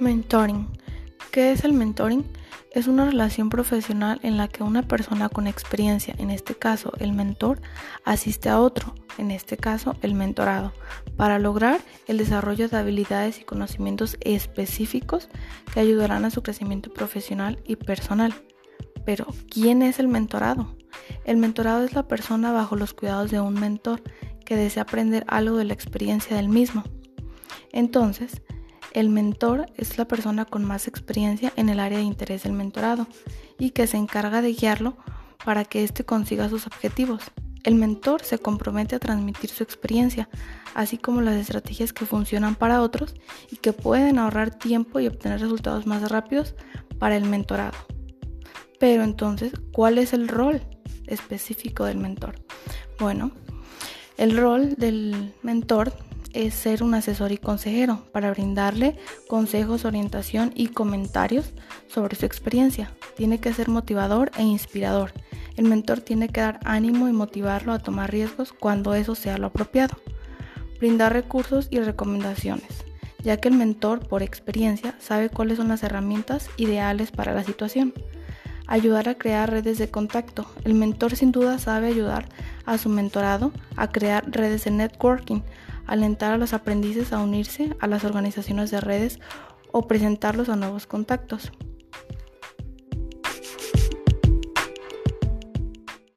Mentoring. ¿Qué es el mentoring? Es una relación profesional en la que una persona con experiencia, en este caso el mentor, asiste a otro, en este caso el mentorado, para lograr el desarrollo de habilidades y conocimientos específicos que ayudarán a su crecimiento profesional y personal. Pero, ¿quién es el mentorado? El mentorado es la persona bajo los cuidados de un mentor que desea aprender algo de la experiencia del mismo. Entonces, el mentor es la persona con más experiencia en el área de interés del mentorado y que se encarga de guiarlo para que éste consiga sus objetivos. El mentor se compromete a transmitir su experiencia, así como las estrategias que funcionan para otros y que pueden ahorrar tiempo y obtener resultados más rápidos para el mentorado. Pero entonces, ¿cuál es el rol específico del mentor? Bueno, el rol del mentor es ser un asesor y consejero para brindarle consejos, orientación y comentarios sobre su experiencia. Tiene que ser motivador e inspirador. El mentor tiene que dar ánimo y motivarlo a tomar riesgos cuando eso sea lo apropiado. Brindar recursos y recomendaciones, ya que el mentor por experiencia sabe cuáles son las herramientas ideales para la situación. Ayudar a crear redes de contacto. El mentor sin duda sabe ayudar a su mentorado a crear redes de networking, alentar a los aprendices a unirse a las organizaciones de redes o presentarlos a nuevos contactos.